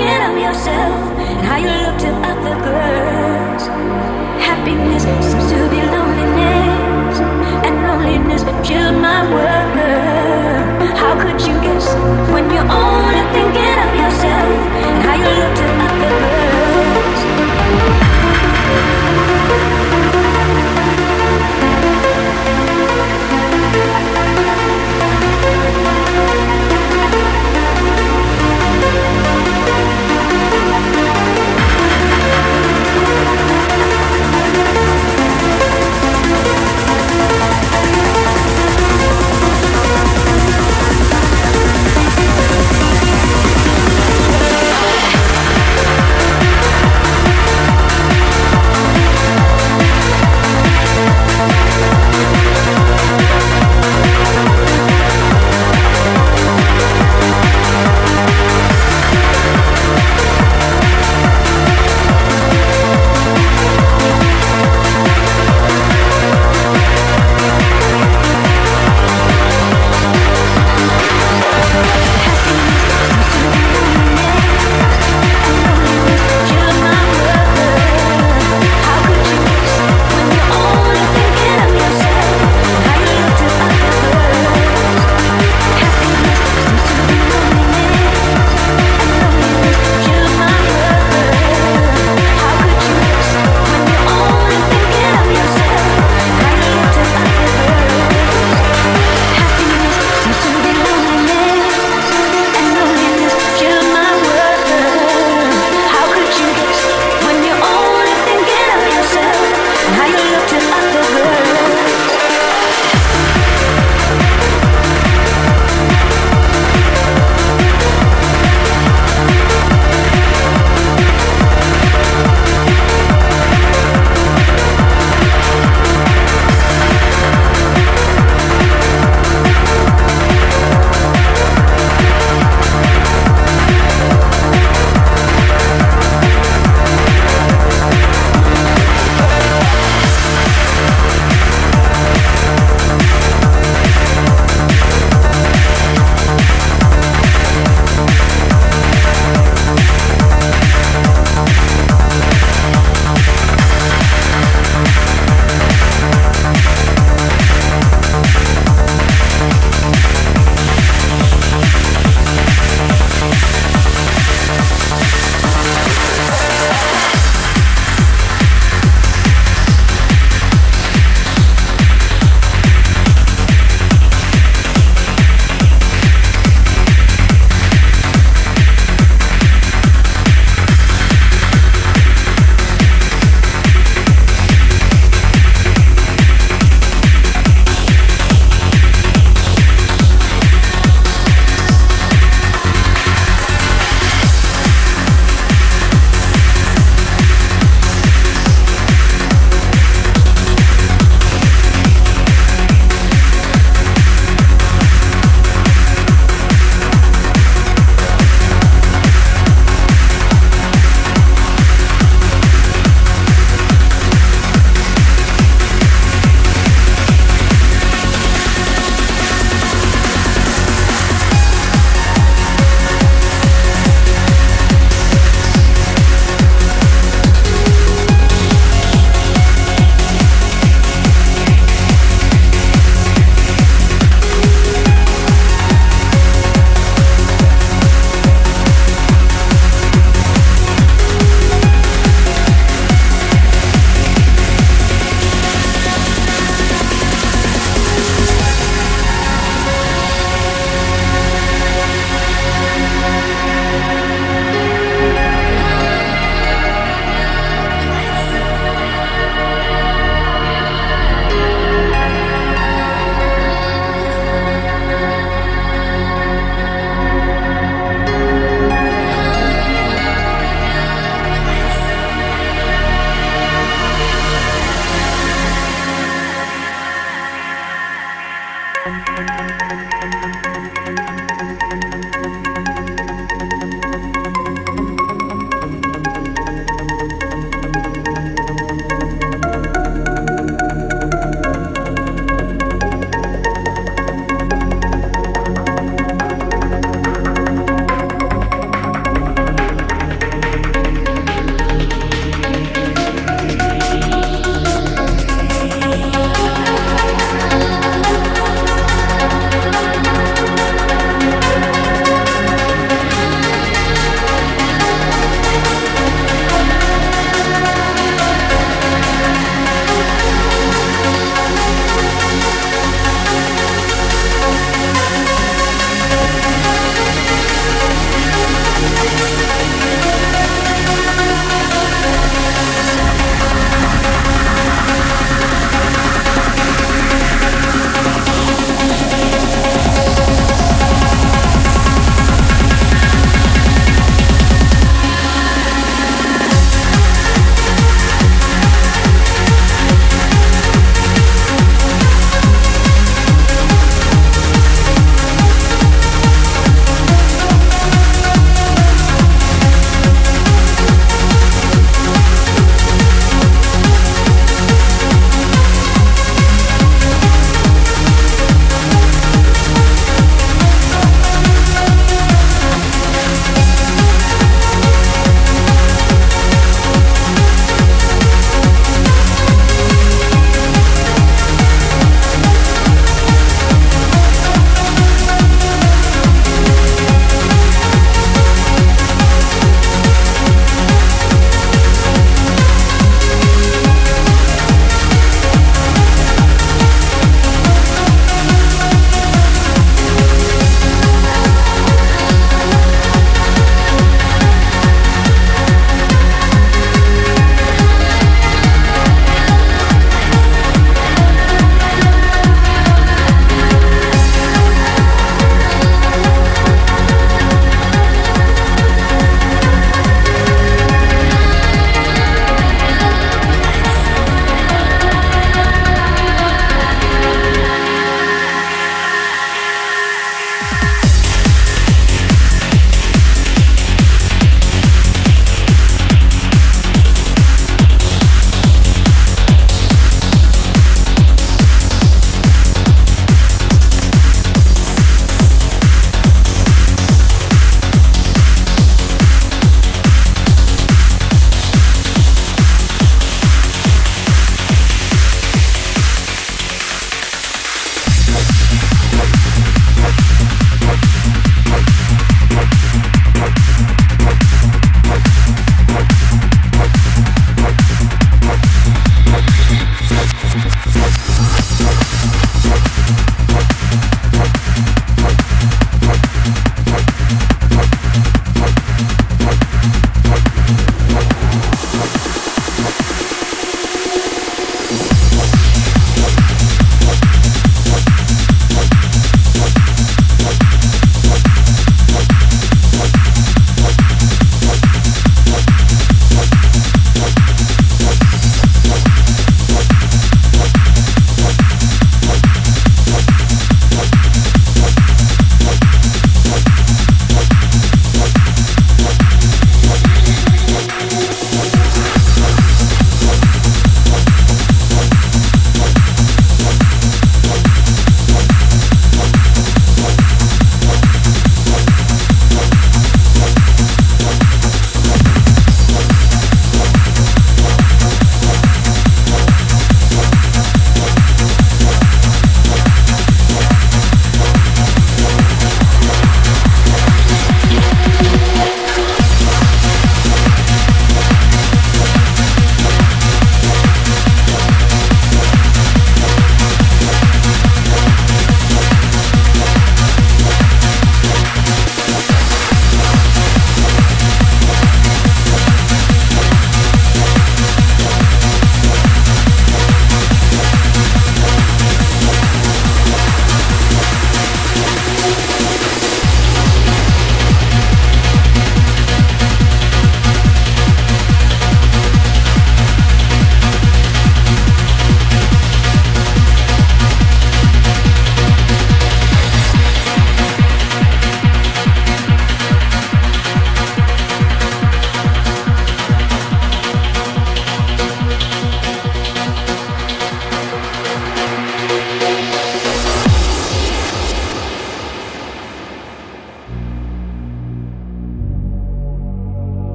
thinking of yourself and how you look to other girls. Happiness seems to be loneliness, and loneliness killed my world. How could you guess when you're only thinking of yourself and how you look to